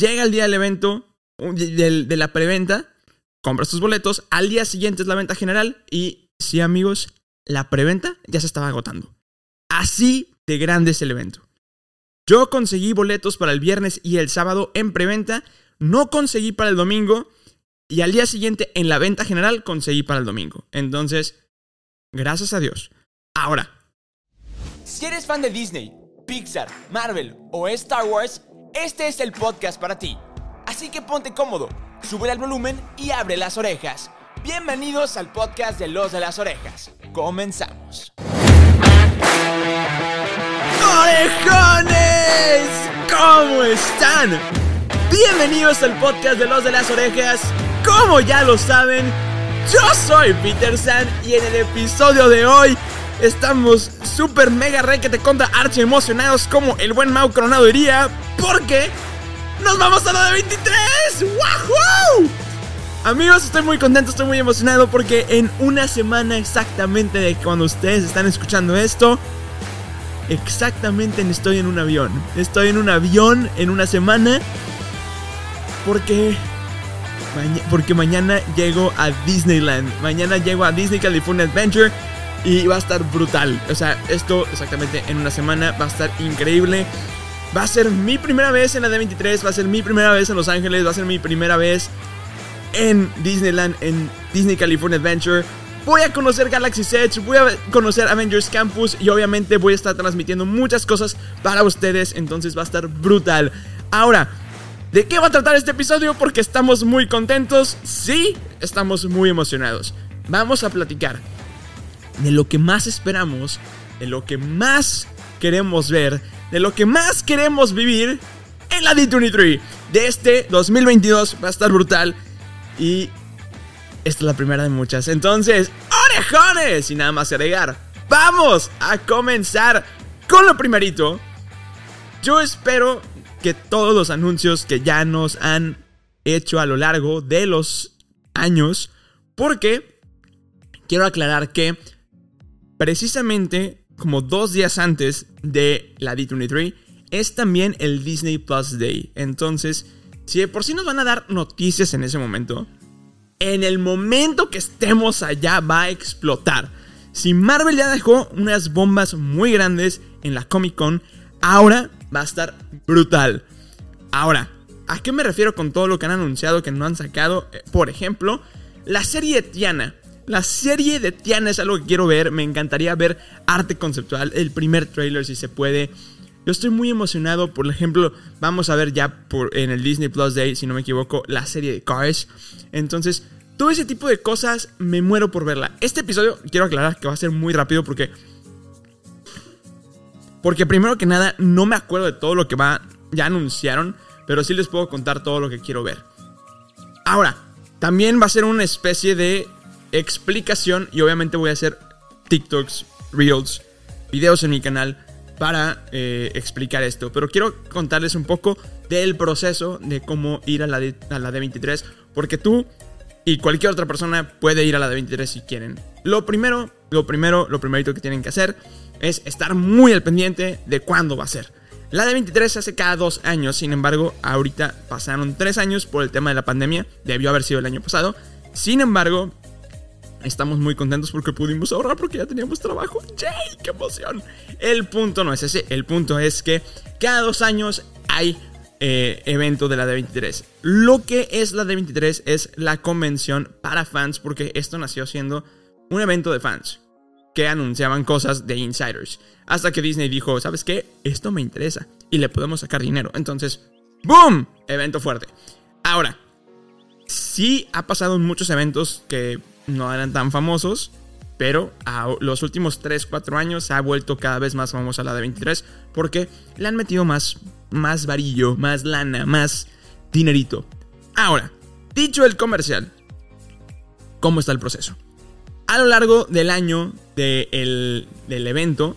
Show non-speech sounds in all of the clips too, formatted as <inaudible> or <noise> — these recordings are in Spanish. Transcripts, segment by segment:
Llega el día del evento, de, la preventa, compras tus boletos, al día siguiente es la venta general y sí amigos, la preventa ya se estaba agotando. Así de grande es el evento. Yo conseguí boletos para el viernes y el sábado en preventa, no conseguí para el domingo y al día siguiente en la venta general conseguí para el domingo. Entonces, gracias a Dios. Ahora. Si eres fan de Disney, Pixar, Marvel o Star Wars, este es el podcast para ti. Así que ponte cómodo, sube el volumen y abre las orejas. Bienvenidos al podcast de Los de las Orejas. Comenzamos. ¡Orejones! ¿Cómo están? Bienvenidos al podcast de Los de las Orejas. Como ya lo saben, yo soy Peter San y en el episodio de hoy estamos super mega re que te contra archi emocionados como el buen Mau Coronado diría, porque nos vamos a la de 23. ¡Wahoo! Amigos, estoy muy contento, estoy muy emocionado porque en una semana exactamente de cuando ustedes están escuchando esto, exactamente estoy en un avión. Estoy en un avión en una semana porque porque mañana llego a Disneyland. Mañana llego a Disney California Adventure y va a estar brutal. O sea, esto exactamente en una semana va a estar increíble. Va a ser mi primera vez en la D23, va a ser mi primera vez en Los Ángeles, va a ser mi primera vez en Disneyland, en Disney California Adventure. Voy a conocer Galaxy Edge, voy a conocer Avengers Campus y obviamente voy a estar transmitiendo muchas cosas para ustedes, entonces va a estar brutal. Ahora, ¿De qué va a tratar este episodio? Porque estamos muy contentos. Sí, estamos muy emocionados. Vamos a platicar de lo que más esperamos, de lo que más queremos ver, de lo que más queremos vivir en la D23. De este 2022 va a estar brutal y esta es la primera de muchas. Entonces, orejones, sin nada más agregar, vamos a comenzar con lo primerito. Yo espero que todos los anuncios que ya nos han hecho a lo largo de los años, porque quiero aclarar que precisamente como dos días antes de la D23 es también el Disney Plus Day. Entonces, si de por sí nos van a dar noticias en ese momento, en el momento que estemos allá va a explotar. Si Marvel ya dejó unas bombas muy grandes en la Comic Con, ahora va a estar brutal. Ahora, ¿a qué me refiero con todo lo que han anunciado que no han sacado? Eh, por ejemplo, la serie Tiana. La serie de Tiana es algo que quiero ver. Me encantaría ver arte conceptual. El primer trailer, si se puede. Yo estoy muy emocionado. Por ejemplo, vamos a ver ya por, en el Disney Plus Day, si no me equivoco, la serie de Cars. Entonces, todo ese tipo de cosas me muero por verla. Este episodio, quiero aclarar que va a ser muy rápido porque porque primero que nada, no me acuerdo de todo lo que va. Ya anunciaron. Pero sí les puedo contar todo lo que quiero ver. Ahora, también va a ser una especie de explicación. Y obviamente voy a hacer TikToks, Reels, videos en mi canal para eh, explicar esto. Pero quiero contarles un poco del proceso de cómo ir a la, a la D23. Porque tú y cualquier otra persona puede ir a la D23 si quieren. Lo primero, lo primero, lo primerito que tienen que hacer es estar muy al pendiente de cuándo va a ser. La de 23 se hace cada dos años, sin embargo, ahorita pasaron tres años por el tema de la pandemia, debió haber sido el año pasado. Sin embargo, estamos muy contentos porque pudimos ahorrar porque ya teníamos trabajo. ¡Yay! ¡Qué emoción! El punto no es ese, el punto es que cada dos años hay eh, evento de la D23. Lo que es la D23 es la convención para fans porque esto nació siendo un evento de fans que anunciaban cosas de insiders. Hasta que Disney dijo, ¿sabes qué? Esto me interesa y le podemos sacar dinero. Entonces, ¡boom! Evento fuerte. Ahora, sí ha pasado en muchos eventos que no eran tan famosos, pero a los últimos 3, 4 años se ha vuelto cada vez más famosa la de 23 porque le han metido más, más varillo, más lana, más dinerito. Ahora, dicho el comercial, ¿cómo está el proceso? a lo largo del año del evento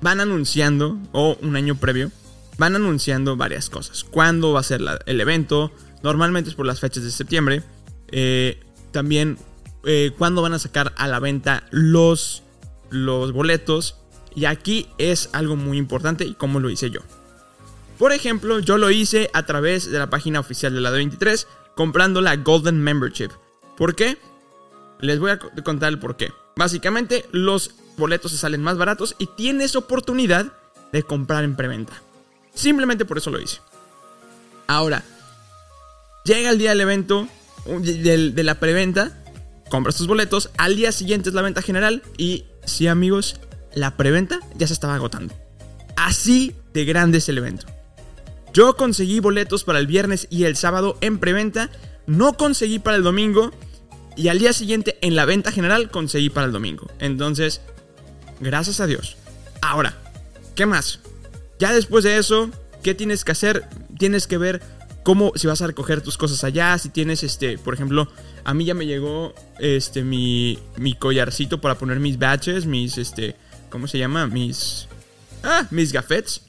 van anunciando, o un año previo, van anunciando varias cosas. ¿Cuándo va a ser el evento? Normalmente es por las fechas de septiembre. Eh, también eh, cuándo van a sacar a la venta los, los boletos. Y aquí es algo muy importante y cómo lo hice yo. Por ejemplo, yo lo hice a través de la página oficial de la D23 comprando la Golden Membership. ¿Por qué? Les voy a contar el por qué. Básicamente, los boletos se salen más baratos y tienes oportunidad de comprar en preventa. Simplemente por eso lo hice. Ahora, llega el día del evento, de, la preventa, compras tus boletos, al día siguiente es la venta general y sí amigos, la preventa ya se estaba agotando. Así de grande es el evento. Yo conseguí boletos para el viernes y el sábado en preventa, no conseguí para el domingo y al día siguiente en la venta general conseguí para el domingo. Entonces, gracias a Dios. Ahora, ¿qué más? Ya después de eso, ¿qué tienes que hacer? Tienes que ver cómo si vas a recoger tus cosas allá, si tienes este, por ejemplo, a mí ya me llegó este mi mi collarcito para poner mis batches, mis este, ¿cómo se llama? Mis ah, mis gafetes.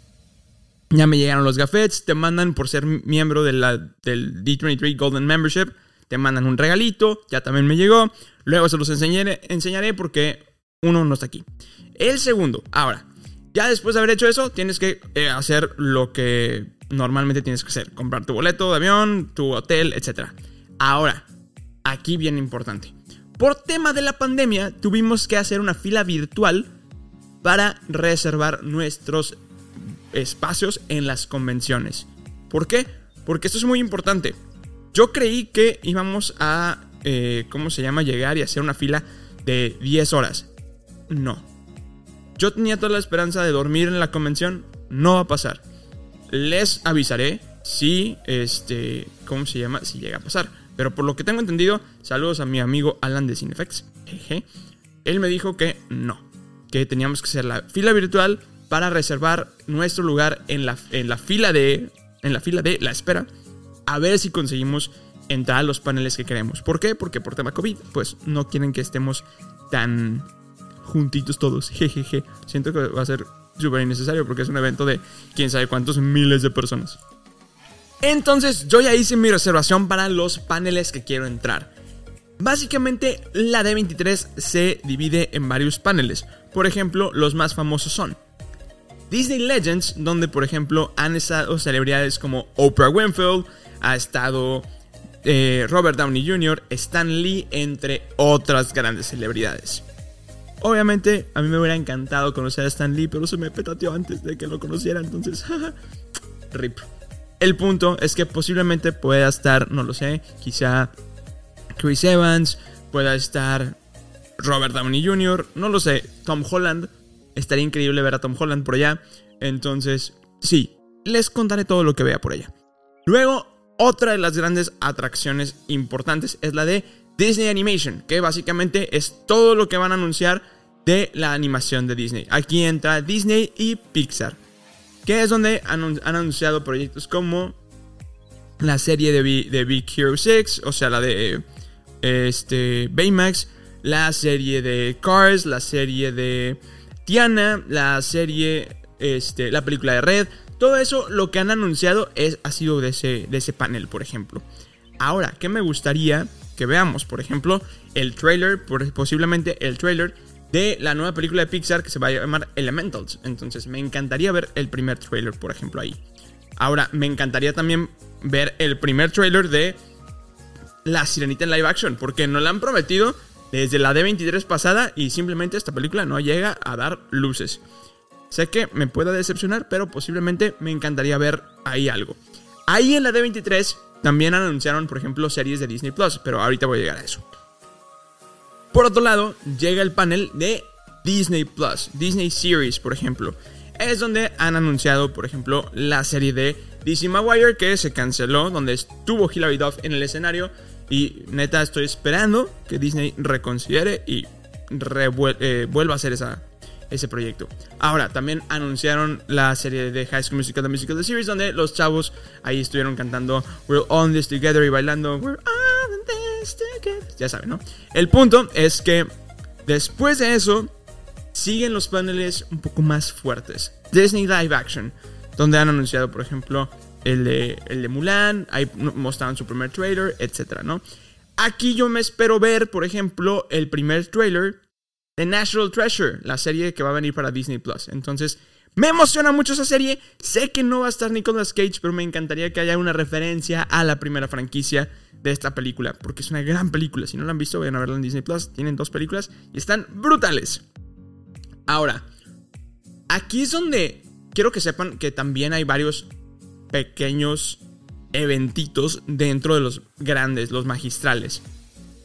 Ya me llegaron los gafetes, te mandan por ser miembro de la, del D23 Golden Membership, te mandan un regalito, ya también me llegó. Luego se los enseñaré, enseñaré porque uno no está aquí. El segundo, ahora, ya después de haber hecho eso, tienes que eh, hacer lo que normalmente tienes que hacer. Comprar tu boleto de avión, tu hotel, etc. Ahora, aquí viene importante. Por tema de la pandemia, tuvimos que hacer una fila virtual para reservar nuestros espacios en las convenciones. ¿Por qué? Porque esto es muy importante. Yo creí que íbamos a, eh, ¿cómo se llama?, llegar y hacer una fila de 10 horas. No. Yo tenía toda la esperanza de dormir en la convención. No va a pasar. Les avisaré si, este, ¿cómo se llama?, si llega a pasar. Pero por lo que tengo entendido, saludos a mi amigo Alan de Cinefex. Él me dijo que no, que teníamos que hacer la fila virtual para reservar nuestro lugar en la, en la fila de en la fila de la espera a ver si conseguimos entrar a los paneles que queremos. ¿Por qué? Porque por tema COVID, pues no quieren que estemos tan juntitos todos. <laughs> Jejeje. Siento que va a ser súper innecesario porque es un evento de quién sabe cuántos miles de personas. Entonces yo ya hice mi reservación para los paneles que quiero entrar. Básicamente la D23 se divide en varios paneles. Por ejemplo, los más famosos son Disney Legends, donde por ejemplo han estado celebridades como Oprah Winfield, ha estado eh, Robert Downey Jr., Stan Lee, entre otras grandes celebridades. Obviamente, a mí me hubiera encantado conocer a Stan Lee, pero se me petateó antes de que lo conociera, entonces, <laughs> rip. El punto es que posiblemente pueda estar, no lo sé, quizá Chris Evans, pueda estar Robert Downey Jr., no lo sé, Tom Holland, Estaría increíble ver a Tom Holland por allá. Entonces, sí, les contaré todo lo que vea por allá. Luego, otra de las grandes atracciones importantes es la de Disney Animation, que básicamente es todo lo que van a anunciar de la animación de Disney. Aquí entra Disney y Pixar, que es donde han, anunciado proyectos como la serie de, de Big Hero 6, o sea, la de este, Baymax, la serie de Cars, la serie de Tiana, la serie, este, la película de Red, todo eso lo que han anunciado es, ha sido de ese, de ese panel, por ejemplo. Ahora, ¿qué me gustaría que veamos? Por ejemplo, el trailer, posiblemente el trailer de la nueva película de Pixar que se va a llamar Elementals. Entonces, me encantaría ver el primer trailer, por ejemplo, ahí. Ahora, me encantaría también ver el primer trailer de La Sirenita en live action, porque no la han prometido desde la D23 pasada y simplemente esta película no llega a dar luces. Sé que me pueda decepcionar, pero posiblemente me encantaría ver ahí algo. Ahí en la D23 también anunciaron, por ejemplo, series de Disney Plus, pero ahorita voy a llegar a eso. Por otro lado, llega el panel de Disney Plus, Disney Series, por ejemplo. Es donde han anunciado, por ejemplo, la serie de Disney Maguire que se canceló, donde estuvo Hilary Duff en el escenario y neta, estoy esperando que Disney reconsidere y eh, vuelva a hacer ese proyecto. Ahora, también anunciaron la serie de High School Musical, The Musical The Series, donde los chavos ahí estuvieron cantando We're on this together y bailando We're. Ya saben, ¿no? El punto es que después de eso, siguen los paneles un poco más fuertes. Disney Live Action, donde han anunciado, por ejemplo, el de, el de Mulan, ahí mostraban su primer trailer, etc. ¿no? Aquí yo me espero ver, por ejemplo, el primer trailer de Natural Treasure, la serie que va a venir para Disney Plus. Entonces, Me emociona mucho esa serie. Sé que no va a estar Nicolas Cage, pero me encantaría que haya una referencia a la primera franquicia de esta película, porque es una gran película. Si no la han visto, vayan a verla en Disney Plus. Tienen dos películas y están brutales. Ahora, aquí es donde quiero que sepan que también hay varios pequeños eventitos dentro de los grandes, los magistrales.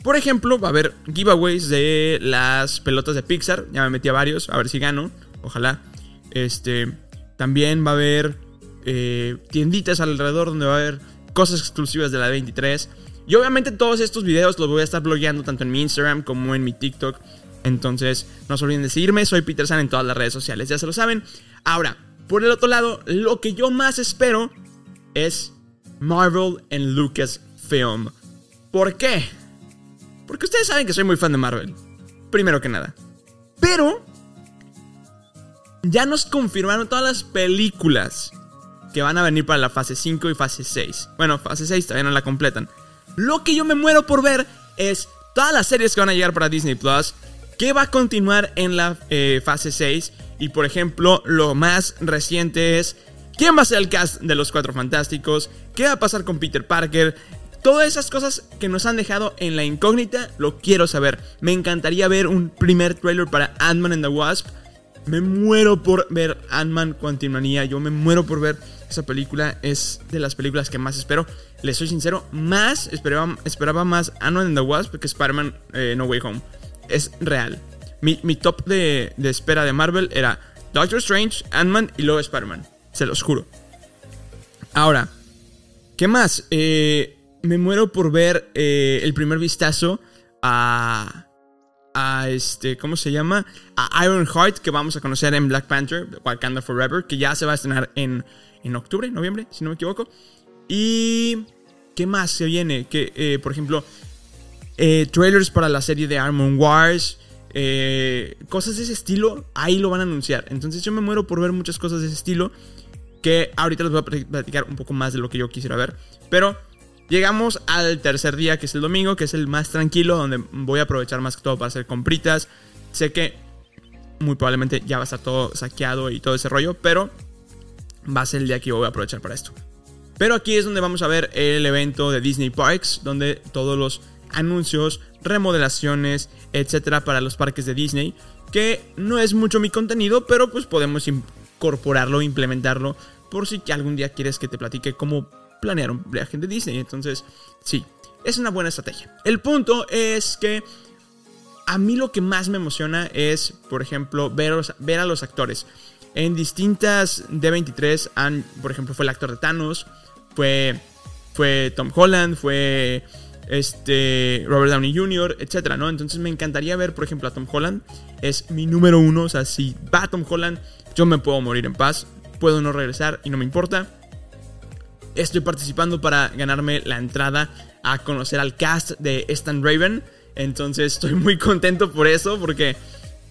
Por ejemplo, va a haber giveaways de las pelotas de Pixar. Ya me metí a varios, a ver si gano. Ojalá. Este. También va a haber eh, tienditas alrededor donde va a haber cosas exclusivas de la 23. Y obviamente todos estos videos los voy a estar blogueando tanto en mi Instagram como en mi TikTok. Entonces, no se olviden de seguirme. Soy Peter San en todas las redes sociales, ya se lo saben. Ahora, por el otro lado, lo que yo más espero es Marvel en Lucasfilm. ¿Por qué? Porque ustedes saben que soy muy fan de Marvel. Primero que nada. Pero ya nos confirmaron todas las películas que van a venir para la fase 5 y fase 6. Bueno, fase 6 todavía no la completan. Lo que yo me muero por ver es todas las series que van a llegar para Disney Plus, que va a continuar en la eh, fase 6. Y por ejemplo, lo más reciente es quién va a ser el cast de los Cuatro Fantásticos, qué va a pasar con Peter Parker, Todas esas cosas que nos han dejado en la incógnita, lo quiero saber. Me encantaría ver un primer trailer para Ant-Man and the Wasp. Me muero por ver Ant-Man Quantumania. Yo me muero por ver esa película. Es de las películas que más espero. Les soy sincero, más esperaba, esperaba más Ant-Man and the Wasp que Spider-Man eh, No Way Home. Es real. Mi, top de, espera de Marvel era Doctor Strange, Ant-Man y luego Spider-Man. Se los juro. Ahora, ¿qué más? Eh, me muero por ver eh, el primer vistazo a. A este, ¿cómo se llama? A Iron Heart, que vamos a conocer en Black Panther, Wakanda Forever, que ya se va a estrenar en, en octubre, noviembre, si no me equivoco. Y. ¿Qué más se viene? Que, eh, por ejemplo, eh, trailers para la serie de Armor Wars. cosas de ese estilo, ahí lo van a anunciar. Entonces yo me muero por ver muchas cosas de ese estilo. Que ahorita les voy a platicar un poco más de lo que yo quisiera ver. Pero Llegamos al tercer día, que es el domingo, que es el más tranquilo, donde voy a aprovechar más que todo para hacer compritas. Sé que muy probablemente ya va a estar todo saqueado y todo ese rollo, pero va a ser el día que yo voy a aprovechar para esto. Pero aquí es donde vamos a ver el evento de Disney Parks, donde todos los anuncios, remodelaciones, etcétera, para los parques de Disney, que no es mucho mi contenido, pero pues podemos incorporarlo, implementarlo, por si algún día quieres que te platique cómo planear un viaje de Disney. Entonces, sí, es una buena estrategia. El punto es que a mí lo que más me emociona es, por ejemplo, ver, ver a los actores. En distintas D23, han, por ejemplo, fue el actor de Thanos, fue, fue Tom Holland, fue este, Robert Downey Jr., etcétera, ¿no? Entonces me encantaría ver, por ejemplo, a Tom Holland. Es mi número uno. O sea, si va Tom Holland, yo me puedo morir en paz. Puedo no regresar y no me importa. Estoy participando para ganarme la entrada a conocer al cast de Stan Raven. Entonces estoy muy contento por eso, porque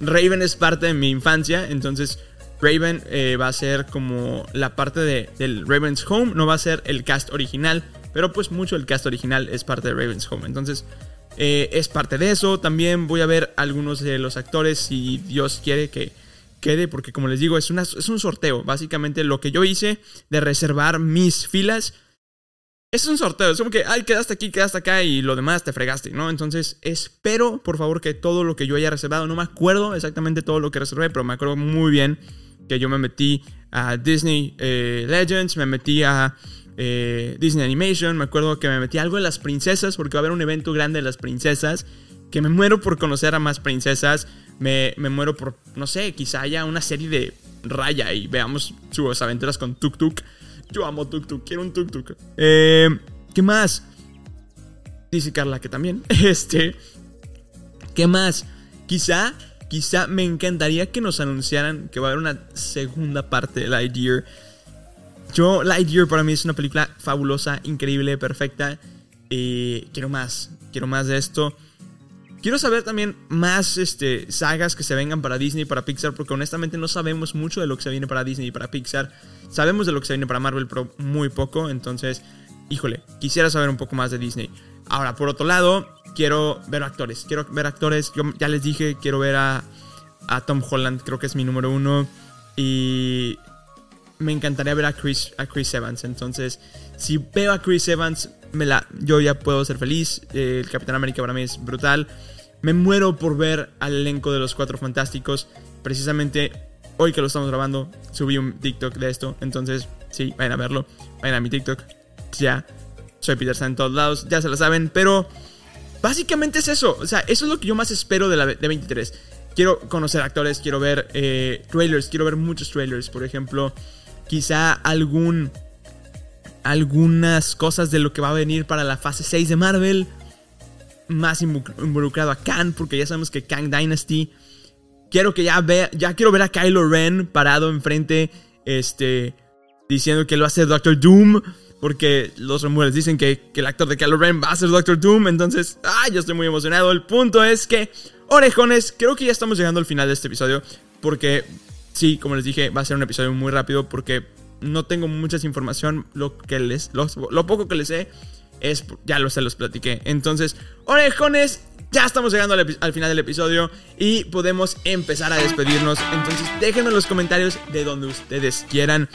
Raven es parte de mi infancia. Entonces Raven eh, va a ser como la parte de, del Raven's Home, no va a ser el cast original, pero pues mucho del cast original es parte de Raven's Home. Entonces eh, es parte de eso. También voy a ver algunos de los actores si Dios quiere que quede, porque como les digo, es, una, es un sorteo. Básicamente lo que yo hice de reservar mis filas es un sorteo. Es como que, ay, quedaste aquí, quedaste acá y lo demás te fregaste, ¿no? Entonces, espero, por favor, que todo lo que yo haya reservado, no me acuerdo exactamente todo lo que reservé, pero me acuerdo muy bien que yo me metí a Disney eh, Legends, me metí a eh, Disney Animation, me acuerdo que me metí algo de las princesas, porque va a haber un evento grande de las princesas, que me muero por conocer a más princesas. Me, muero por, no sé, quizá haya una serie de Raya y veamos sus aventuras con Tuk Tuk. Yo amo Tuk Tuk, quiero un Tuk Tuk. Eh, ¿Qué más? Dice Carla que también. <laughs> Este. ¿Qué más? Quizá, quizá me encantaría que nos anunciaran que va a haber una segunda parte de Lightyear. Yo, Lightyear para mí es una película fabulosa, increíble, perfecta. Y quiero más, quiero más de esto. Quiero saber también más este, sagas que se vengan para Disney y para Pixar, porque honestamente no sabemos mucho de lo que se viene para Disney y para Pixar. Sabemos de lo que se viene para Marvel, pero muy poco. Entonces, híjole, quisiera saber un poco más de Disney. Ahora, por otro lado, quiero ver actores. Quiero ver actores. Yo ya les dije, quiero ver a, a Tom Holland, creo que es mi número uno. Y me encantaría ver a Chris, a Chris Evans. Entonces, si veo a Chris Evans, yo ya puedo ser feliz. Eh, el Capitán América para mí es brutal. Me muero por ver al elenco de los Cuatro Fantásticos. Precisamente hoy que lo estamos grabando, subí un TikTok de esto. Entonces, sí, vayan a verlo. Vayan a mi TikTok. Ya. Soy Peter San en todos lados. Ya se lo saben. Pero básicamente es eso. O sea, eso es lo que yo más espero de la de 23. Quiero conocer actores, quiero ver eh, trailers, quiero ver muchos trailers. Por ejemplo, quizá algún algunas cosas de lo que va a venir para la fase 6 de Marvel. Más involucrado a Kang, porque ya sabemos que Kang Dynasty. Quiero que ya vea, ya quiero ver a Kylo Ren parado enfrente, este, diciendo que lo hace Doctor Doom, porque los rumores dicen que, que, el actor de Kylo Ren va a ser Doctor Doom, entonces, ah, yo estoy muy emocionado. El punto es que, orejones, creo que ya estamos llegando al final de este episodio, porque sí, como les dije, va a ser un episodio muy rápido, porque no tengo mucha información. Lo, que les, lo, poco que les sé es, ya lo se los platiqué. Entonces, orejones, ya estamos llegando al, final del episodio y podemos empezar a despedirnos. Entonces, déjenme en los comentarios de donde ustedes quieran.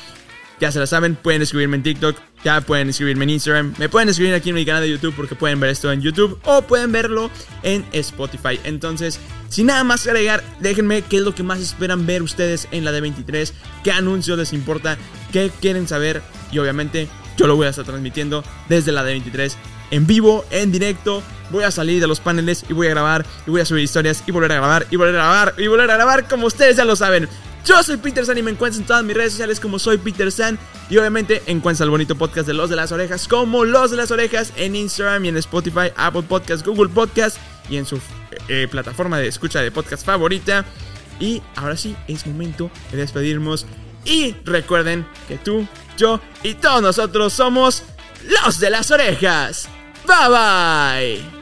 Ya se la saben, pueden escribirme en TikTok, ya pueden escribirme en Instagram, me pueden escribir aquí en mi canal de YouTube porque pueden ver esto en YouTube o pueden verlo en Spotify. Entonces, sin nada más que agregar, déjenme qué es lo que más esperan ver ustedes en la D23, qué anuncios les importa, qué quieren saber y obviamente yo lo voy a estar transmitiendo desde la D23 en vivo, en directo. Voy a salir de los paneles y voy a grabar y voy a subir historias y volver a grabar y volver a grabar y volver a grabar como ustedes ya lo saben. Yo soy Peter San y me encuentras en todas mis redes sociales como soy Peter San. Y obviamente encuentras el bonito podcast de Los de las Orejas como Los de las Orejas en Instagram y en Spotify, Apple Podcast, Google Podcast y en su eh, plataforma de escucha de podcast favorita. Y ahora sí, es momento de despedirnos. Y recuerden que tú, yo y todos nosotros somos Los de las Orejas. Bye bye.